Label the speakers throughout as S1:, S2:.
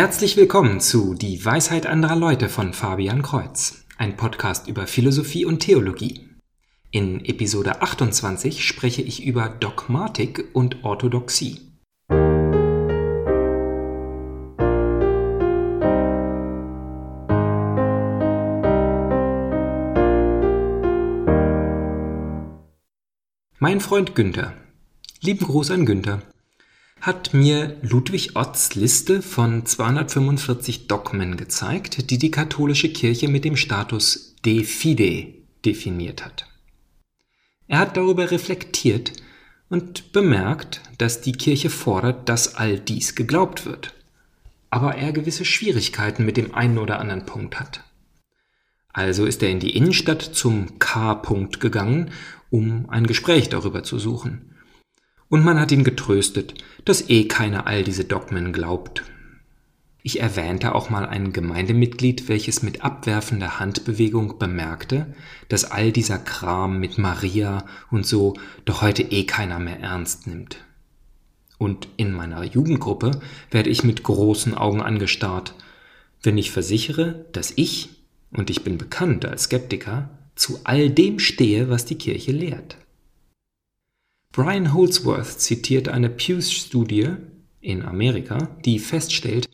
S1: Herzlich willkommen zu Die Weisheit anderer Leute von Fabian Kreuz, ein Podcast über Philosophie und Theologie. In Episode 28 spreche ich über Dogmatik und Orthodoxie. Mein Freund Günther. Lieben Gruß an Günther hat mir Ludwig Otts Liste von 245 Dogmen gezeigt, die die katholische Kirche mit dem Status de fide definiert hat. Er hat darüber reflektiert und bemerkt, dass die Kirche fordert, dass all dies geglaubt wird, aber er gewisse Schwierigkeiten mit dem einen oder anderen Punkt hat. Also ist er in die Innenstadt zum K-Punkt gegangen, um ein Gespräch darüber zu suchen und man hat ihn getröstet, dass eh keiner all diese Dogmen glaubt. Ich erwähnte auch mal ein Gemeindemitglied, welches mit abwerfender Handbewegung bemerkte, dass all dieser Kram mit Maria und so doch heute eh keiner mehr ernst nimmt. Und in meiner Jugendgruppe werde ich mit großen Augen angestarrt, wenn ich versichere, dass ich, und ich bin bekannt als Skeptiker, zu all dem stehe, was die Kirche lehrt. Brian Holdsworth zitiert eine Pew-Studie in Amerika, die feststellt,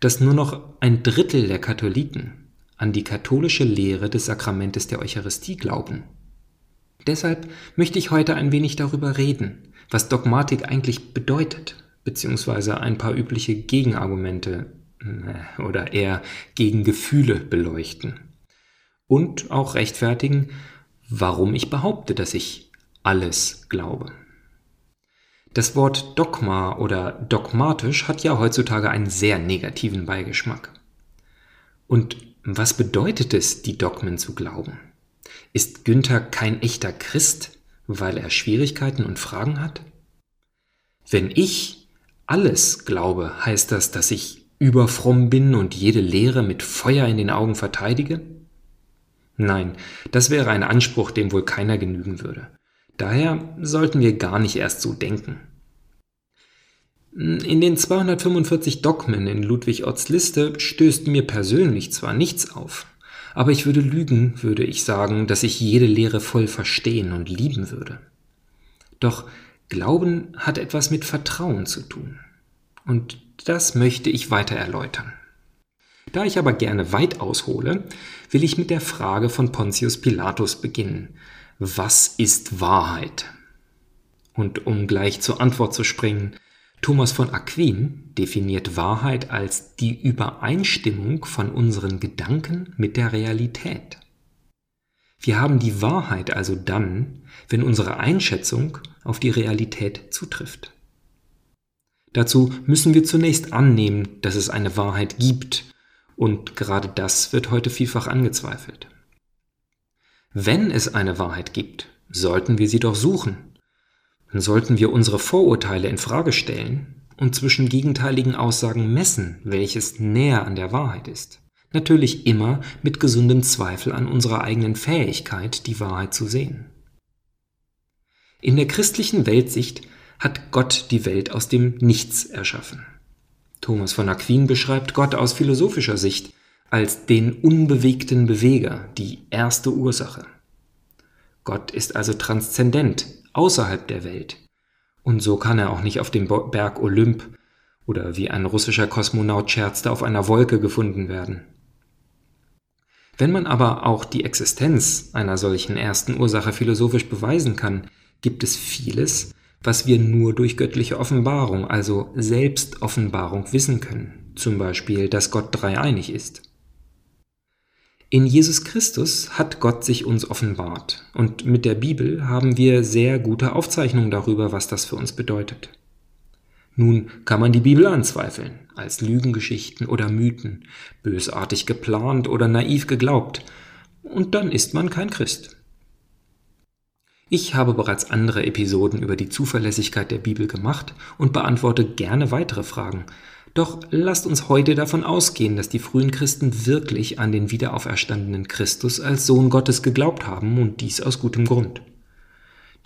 S1: dass nur noch ein Drittel der Katholiken an die katholische Lehre des Sakramentes der Eucharistie glauben. Deshalb möchte ich heute ein wenig darüber reden, was Dogmatik eigentlich bedeutet, beziehungsweise ein paar übliche Gegenargumente äh, oder eher Gegengefühle beleuchten. Und auch rechtfertigen, warum ich behaupte, dass ich alles glaube. Das Wort Dogma oder dogmatisch hat ja heutzutage einen sehr negativen Beigeschmack. Und was bedeutet es, die Dogmen zu glauben? Ist Günther kein echter Christ, weil er Schwierigkeiten und Fragen hat? Wenn ich alles glaube, heißt das, dass ich überfromm bin und jede Lehre mit Feuer in den Augen verteidige? Nein, das wäre ein Anspruch, dem wohl keiner genügen würde. Daher sollten wir gar nicht erst so denken. In den 245 Dogmen in Ludwig Otts Liste stößt mir persönlich zwar nichts auf, aber ich würde lügen, würde ich sagen, dass ich jede Lehre voll verstehen und lieben würde. Doch Glauben hat etwas mit Vertrauen zu tun. Und das möchte ich weiter erläutern. Da ich aber gerne weit aushole, will ich mit der Frage von Pontius Pilatus beginnen, was ist Wahrheit? Und um gleich zur Antwort zu springen, Thomas von Aquin definiert Wahrheit als die Übereinstimmung von unseren Gedanken mit der Realität. Wir haben die Wahrheit also dann, wenn unsere Einschätzung auf die Realität zutrifft. Dazu müssen wir zunächst annehmen, dass es eine Wahrheit gibt, und gerade das wird heute vielfach angezweifelt. Wenn es eine Wahrheit gibt, sollten wir sie doch suchen. Dann sollten wir unsere Vorurteile in Frage stellen und zwischen gegenteiligen Aussagen messen, welches näher an der Wahrheit ist. Natürlich immer mit gesundem Zweifel an unserer eigenen Fähigkeit, die Wahrheit zu sehen. In der christlichen Weltsicht hat Gott die Welt aus dem Nichts erschaffen. Thomas von Aquin beschreibt Gott aus philosophischer Sicht als den unbewegten Beweger, die erste Ursache. Gott ist also transzendent, außerhalb der Welt. Und so kann er auch nicht auf dem Berg Olymp oder wie ein russischer Kosmonaut scherzte auf einer Wolke gefunden werden. Wenn man aber auch die Existenz einer solchen ersten Ursache philosophisch beweisen kann, gibt es vieles, was wir nur durch göttliche Offenbarung, also Selbstoffenbarung wissen können, zum Beispiel, dass Gott dreieinig ist. In Jesus Christus hat Gott sich uns offenbart und mit der Bibel haben wir sehr gute Aufzeichnungen darüber, was das für uns bedeutet. Nun kann man die Bibel anzweifeln, als Lügengeschichten oder Mythen, bösartig geplant oder naiv geglaubt, und dann ist man kein Christ. Ich habe bereits andere Episoden über die Zuverlässigkeit der Bibel gemacht und beantworte gerne weitere Fragen, doch lasst uns heute davon ausgehen, dass die frühen Christen wirklich an den wiederauferstandenen Christus als Sohn Gottes geglaubt haben und dies aus gutem Grund.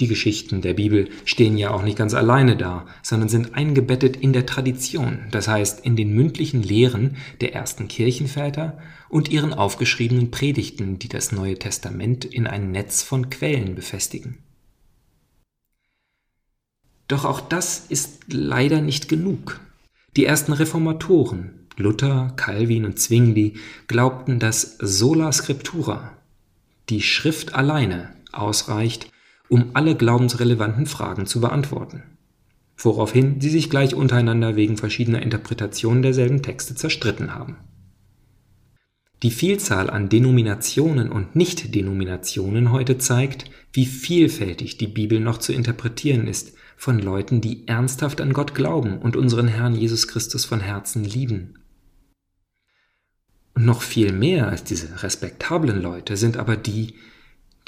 S1: Die Geschichten der Bibel stehen ja auch nicht ganz alleine da, sondern sind eingebettet in der Tradition, das heißt in den mündlichen Lehren der ersten Kirchenväter und ihren aufgeschriebenen Predigten, die das Neue Testament in ein Netz von Quellen befestigen. Doch auch das ist leider nicht genug. Die ersten Reformatoren, Luther, Calvin und Zwingli, glaubten, dass sola scriptura, die Schrift alleine, ausreicht, um alle glaubensrelevanten Fragen zu beantworten. Woraufhin sie sich gleich untereinander wegen verschiedener Interpretationen derselben Texte zerstritten haben. Die Vielzahl an Denominationen und Nicht-Denominationen heute zeigt, wie vielfältig die Bibel noch zu interpretieren ist von Leuten, die ernsthaft an Gott glauben und unseren Herrn Jesus Christus von Herzen lieben. Und noch viel mehr als diese respektablen Leute sind aber die,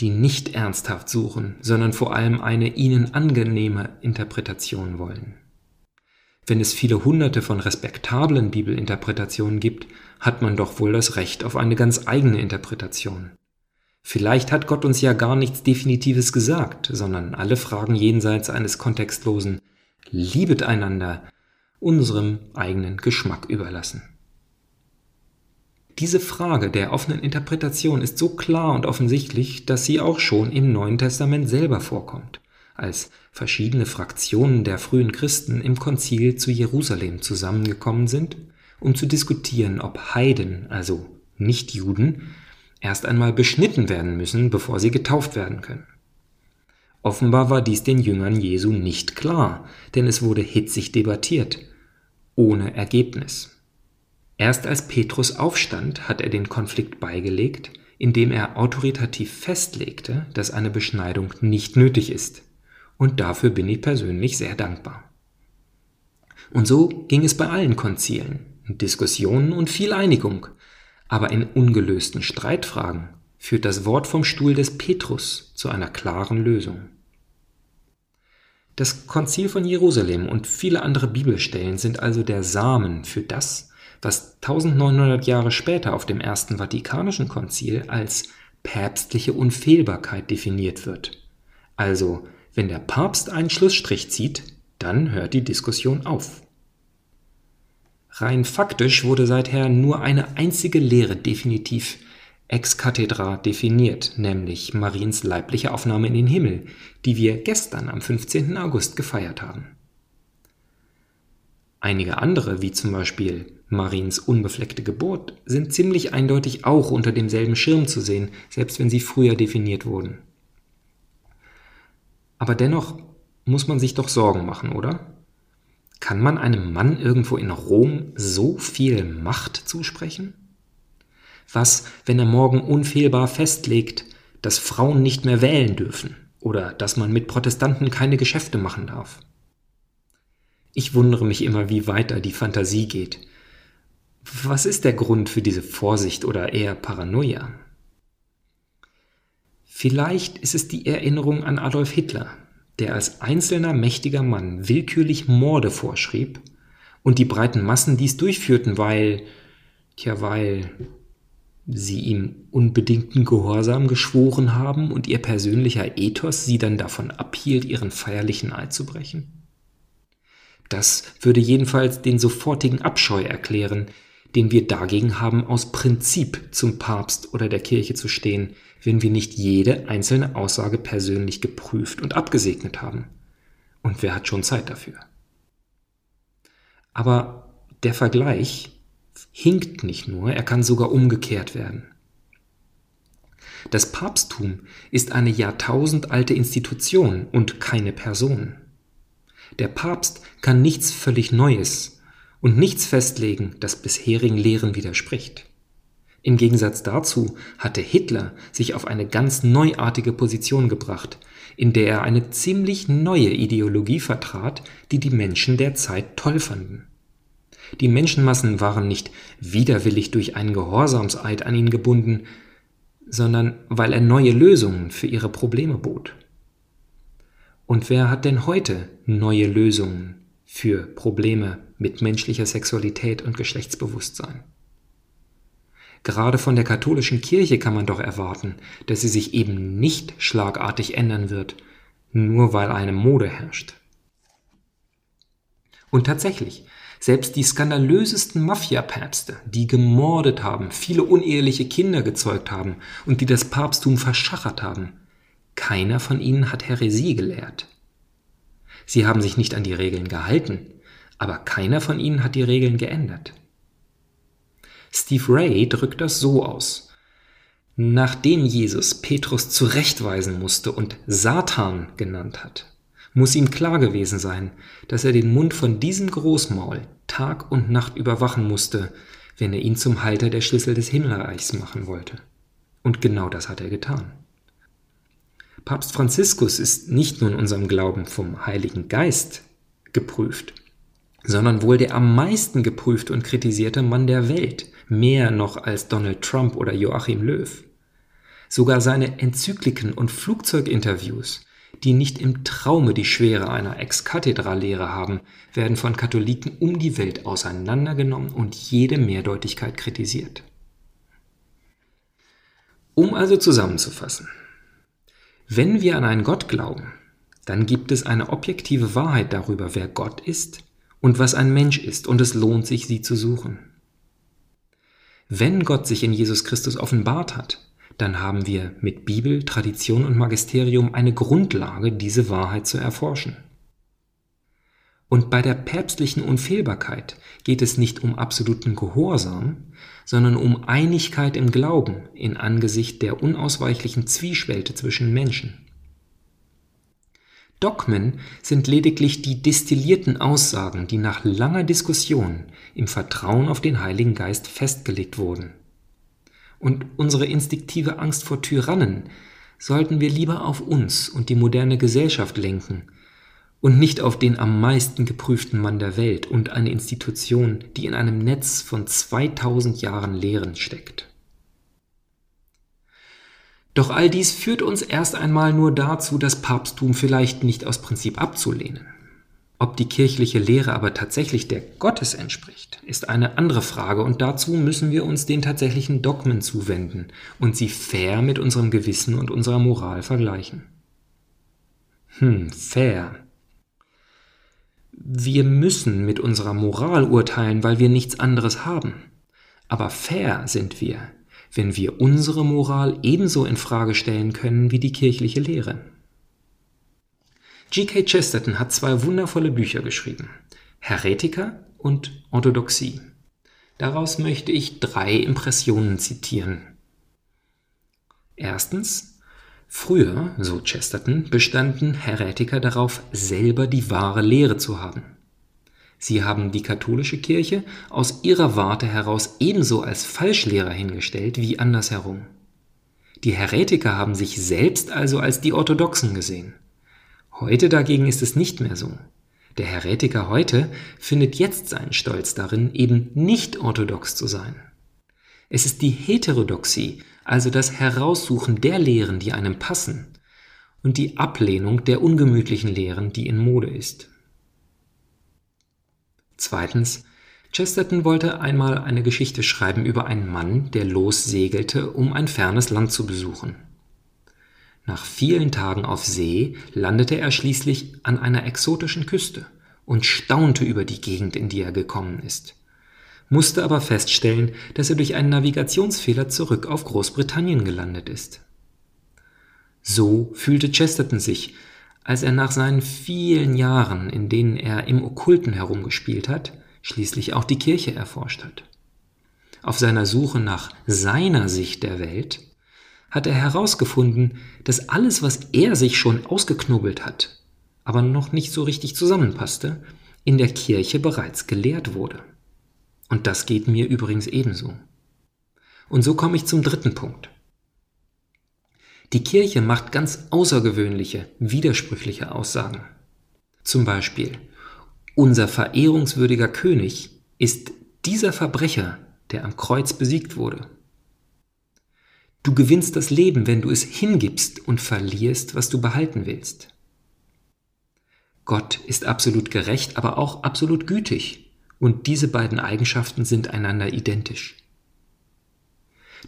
S1: die nicht ernsthaft suchen, sondern vor allem eine ihnen angenehme Interpretation wollen. Wenn es viele hunderte von respektablen Bibelinterpretationen gibt, hat man doch wohl das Recht auf eine ganz eigene Interpretation. Vielleicht hat Gott uns ja gar nichts Definitives gesagt, sondern alle Fragen jenseits eines kontextlosen Liebet einander unserem eigenen Geschmack überlassen. Diese Frage der offenen Interpretation ist so klar und offensichtlich, dass sie auch schon im Neuen Testament selber vorkommt, als verschiedene Fraktionen der frühen Christen im Konzil zu Jerusalem zusammengekommen sind, um zu diskutieren, ob Heiden, also Nichtjuden, erst einmal beschnitten werden müssen, bevor sie getauft werden können. Offenbar war dies den Jüngern Jesu nicht klar, denn es wurde hitzig debattiert, ohne Ergebnis. Erst als Petrus aufstand, hat er den Konflikt beigelegt, indem er autoritativ festlegte, dass eine Beschneidung nicht nötig ist. Und dafür bin ich persönlich sehr dankbar. Und so ging es bei allen Konzilen, Diskussionen und viel Einigung. Aber in ungelösten Streitfragen führt das Wort vom Stuhl des Petrus zu einer klaren Lösung. Das Konzil von Jerusalem und viele andere Bibelstellen sind also der Samen für das, was 1900 Jahre später auf dem Ersten Vatikanischen Konzil als päpstliche Unfehlbarkeit definiert wird. Also, wenn der Papst einen Schlussstrich zieht, dann hört die Diskussion auf. Rein faktisch wurde seither nur eine einzige Lehre definitiv ex cathedra definiert, nämlich Mariens leibliche Aufnahme in den Himmel, die wir gestern am 15. August gefeiert haben. Einige andere, wie zum Beispiel Mariens unbefleckte Geburt, sind ziemlich eindeutig auch unter demselben Schirm zu sehen, selbst wenn sie früher definiert wurden. Aber dennoch muss man sich doch Sorgen machen, oder? Kann man einem Mann irgendwo in Rom so viel Macht zusprechen? Was, wenn er morgen unfehlbar festlegt, dass Frauen nicht mehr wählen dürfen oder dass man mit Protestanten keine Geschäfte machen darf? Ich wundere mich immer, wie weit da die Fantasie geht. Was ist der Grund für diese Vorsicht oder eher Paranoia? Vielleicht ist es die Erinnerung an Adolf Hitler, der als einzelner mächtiger Mann willkürlich Morde vorschrieb und die breiten Massen dies durchführten, weil, tja, weil sie ihm unbedingten Gehorsam geschworen haben und ihr persönlicher Ethos sie dann davon abhielt, ihren feierlichen Eid zu brechen? Das würde jedenfalls den sofortigen Abscheu erklären, den wir dagegen haben, aus Prinzip zum Papst oder der Kirche zu stehen, wenn wir nicht jede einzelne Aussage persönlich geprüft und abgesegnet haben. Und wer hat schon Zeit dafür? Aber der Vergleich hinkt nicht nur, er kann sogar umgekehrt werden. Das Papsttum ist eine jahrtausendalte Institution und keine Person. Der Papst kann nichts völlig Neues und nichts festlegen, das bisherigen Lehren widerspricht. Im Gegensatz dazu hatte Hitler sich auf eine ganz neuartige Position gebracht, in der er eine ziemlich neue Ideologie vertrat, die die Menschen der Zeit toll fanden. Die Menschenmassen waren nicht widerwillig durch einen Gehorsamseid an ihn gebunden, sondern weil er neue Lösungen für ihre Probleme bot. Und wer hat denn heute neue Lösungen für Probleme mit menschlicher Sexualität und Geschlechtsbewusstsein? Gerade von der katholischen Kirche kann man doch erwarten, dass sie sich eben nicht schlagartig ändern wird, nur weil eine Mode herrscht. Und tatsächlich, selbst die skandalösesten Mafia-Päpste, die gemordet haben, viele uneheliche Kinder gezeugt haben und die das Papsttum verschachert haben, keiner von ihnen hat Häresie gelehrt. Sie haben sich nicht an die Regeln gehalten, aber keiner von ihnen hat die Regeln geändert. Steve Ray drückt das so aus. Nachdem Jesus Petrus zurechtweisen musste und Satan genannt hat, muss ihm klar gewesen sein, dass er den Mund von diesem Großmaul Tag und Nacht überwachen musste, wenn er ihn zum Halter der Schlüssel des Himmelreichs machen wollte. Und genau das hat er getan. Papst Franziskus ist nicht nur in unserem Glauben vom Heiligen Geist geprüft, sondern wohl der am meisten geprüfte und kritisierte Mann der Welt, mehr noch als Donald Trump oder Joachim Löw. Sogar seine Enzykliken und Flugzeuginterviews, die nicht im Traume die Schwere einer Ex-Kathedra-Lehre haben, werden von Katholiken um die Welt auseinandergenommen und jede Mehrdeutigkeit kritisiert. Um also zusammenzufassen, wenn wir an einen Gott glauben, dann gibt es eine objektive Wahrheit darüber, wer Gott ist und was ein Mensch ist, und es lohnt sich, sie zu suchen. Wenn Gott sich in Jesus Christus offenbart hat, dann haben wir mit Bibel, Tradition und Magisterium eine Grundlage, diese Wahrheit zu erforschen. Und bei der päpstlichen Unfehlbarkeit geht es nicht um absoluten Gehorsam, sondern um Einigkeit im Glauben in Angesicht der unausweichlichen Zwiespälte zwischen Menschen. Dogmen sind lediglich die destillierten Aussagen, die nach langer Diskussion im Vertrauen auf den Heiligen Geist festgelegt wurden. Und unsere instinktive Angst vor Tyrannen sollten wir lieber auf uns und die moderne Gesellschaft lenken und nicht auf den am meisten geprüften Mann der Welt und eine Institution, die in einem Netz von 2000 Jahren Lehren steckt. Doch all dies führt uns erst einmal nur dazu, das Papsttum vielleicht nicht aus Prinzip abzulehnen. Ob die kirchliche Lehre aber tatsächlich der Gottes entspricht, ist eine andere Frage und dazu müssen wir uns den tatsächlichen Dogmen zuwenden und sie fair mit unserem Gewissen und unserer Moral vergleichen. Hm, fair. Wir müssen mit unserer Moral urteilen, weil wir nichts anderes haben. Aber fair sind wir, wenn wir unsere Moral ebenso in Frage stellen können wie die kirchliche Lehre. G.K. Chesterton hat zwei wundervolle Bücher geschrieben: Heretiker und Orthodoxie. Daraus möchte ich drei Impressionen zitieren. Erstens, Früher, so Chesterton, bestanden Heretiker darauf, selber die wahre Lehre zu haben. Sie haben die katholische Kirche aus ihrer Warte heraus ebenso als Falschlehrer hingestellt wie andersherum. Die Heretiker haben sich selbst also als die Orthodoxen gesehen. Heute dagegen ist es nicht mehr so. Der Heretiker heute findet jetzt seinen Stolz darin, eben nicht orthodox zu sein. Es ist die Heterodoxie, also das Heraussuchen der Lehren, die einem passen, und die Ablehnung der ungemütlichen Lehren, die in Mode ist. Zweitens, Chesterton wollte einmal eine Geschichte schreiben über einen Mann, der lossegelte, um ein fernes Land zu besuchen. Nach vielen Tagen auf See landete er schließlich an einer exotischen Küste und staunte über die Gegend, in die er gekommen ist, musste aber feststellen, dass er durch einen Navigationsfehler zurück auf Großbritannien gelandet ist. So fühlte Chesterton sich, als er nach seinen vielen Jahren, in denen er im Okkulten herumgespielt hat, schließlich auch die Kirche erforscht hat. Auf seiner Suche nach seiner Sicht der Welt hat er herausgefunden, dass alles, was er sich schon ausgeknubbelt hat, aber noch nicht so richtig zusammenpasste, in der Kirche bereits gelehrt wurde. Und das geht mir übrigens ebenso. Und so komme ich zum dritten Punkt. Die Kirche macht ganz außergewöhnliche, widersprüchliche Aussagen. Zum Beispiel, unser verehrungswürdiger König ist dieser Verbrecher, der am Kreuz besiegt wurde. Du gewinnst das Leben, wenn du es hingibst und verlierst, was du behalten willst. Gott ist absolut gerecht, aber auch absolut gütig, und diese beiden Eigenschaften sind einander identisch.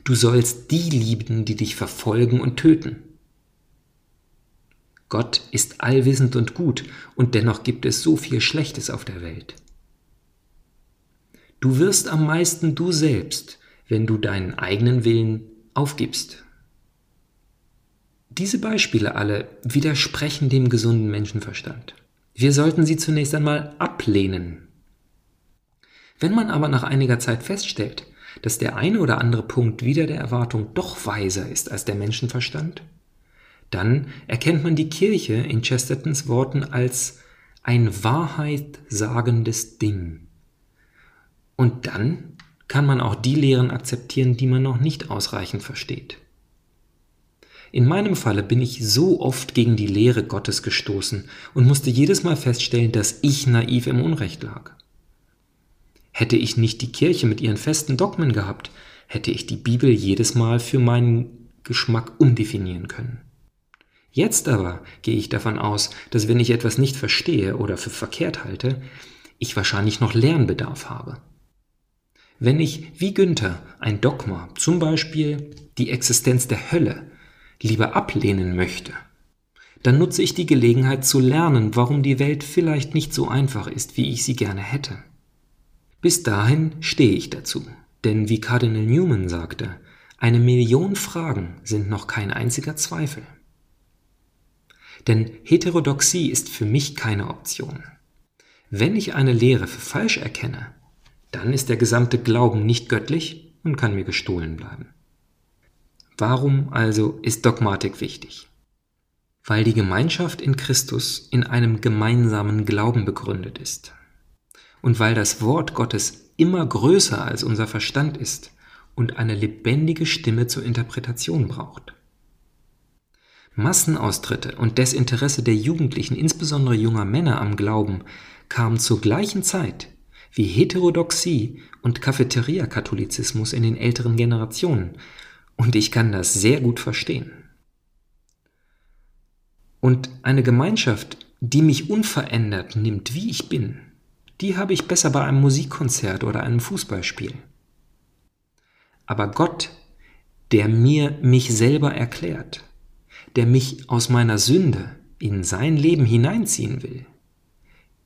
S1: Du sollst die lieben, die dich verfolgen und töten. Gott ist allwissend und gut, und dennoch gibt es so viel Schlechtes auf der Welt. Du wirst am meisten du selbst, wenn du deinen eigenen Willen aufgibst. Diese Beispiele alle widersprechen dem gesunden Menschenverstand. Wir sollten sie zunächst einmal ablehnen. Wenn man aber nach einiger Zeit feststellt, dass der eine oder andere Punkt wieder der Erwartung doch weiser ist als der Menschenverstand, dann erkennt man die Kirche in Chestertons Worten als ein wahrheitsagendes Ding. Und dann kann man auch die Lehren akzeptieren, die man noch nicht ausreichend versteht. In meinem Falle bin ich so oft gegen die Lehre Gottes gestoßen und musste jedes Mal feststellen, dass ich naiv im Unrecht lag. Hätte ich nicht die Kirche mit ihren festen Dogmen gehabt, hätte ich die Bibel jedes Mal für meinen Geschmack umdefinieren können. Jetzt aber gehe ich davon aus, dass wenn ich etwas nicht verstehe oder für verkehrt halte, ich wahrscheinlich noch Lernbedarf habe. Wenn ich, wie Günther, ein Dogma, zum Beispiel die Existenz der Hölle, lieber ablehnen möchte, dann nutze ich die Gelegenheit zu lernen, warum die Welt vielleicht nicht so einfach ist, wie ich sie gerne hätte. Bis dahin stehe ich dazu, denn wie Cardinal Newman sagte, eine Million Fragen sind noch kein einziger Zweifel. Denn Heterodoxie ist für mich keine Option. Wenn ich eine Lehre für falsch erkenne, dann ist der gesamte Glauben nicht göttlich und kann mir gestohlen bleiben. Warum also ist Dogmatik wichtig? Weil die Gemeinschaft in Christus in einem gemeinsamen Glauben begründet ist. Und weil das Wort Gottes immer größer als unser Verstand ist und eine lebendige Stimme zur Interpretation braucht. Massenaustritte und Desinteresse der Jugendlichen, insbesondere junger Männer am Glauben, kamen zur gleichen Zeit wie Heterodoxie und Cafeteria-Katholizismus in den älteren Generationen, und ich kann das sehr gut verstehen. Und eine Gemeinschaft, die mich unverändert nimmt, wie ich bin, die habe ich besser bei einem Musikkonzert oder einem Fußballspiel. Aber Gott, der mir mich selber erklärt, der mich aus meiner Sünde in sein Leben hineinziehen will,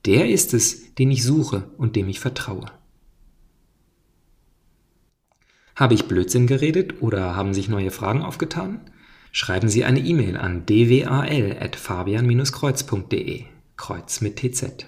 S1: der ist es, den ich suche und dem ich vertraue. Habe ich Blödsinn geredet oder haben sich neue Fragen aufgetan? Schreiben Sie eine E-Mail an dwal.fabian-kreuz.de, Kreuz mit TZ.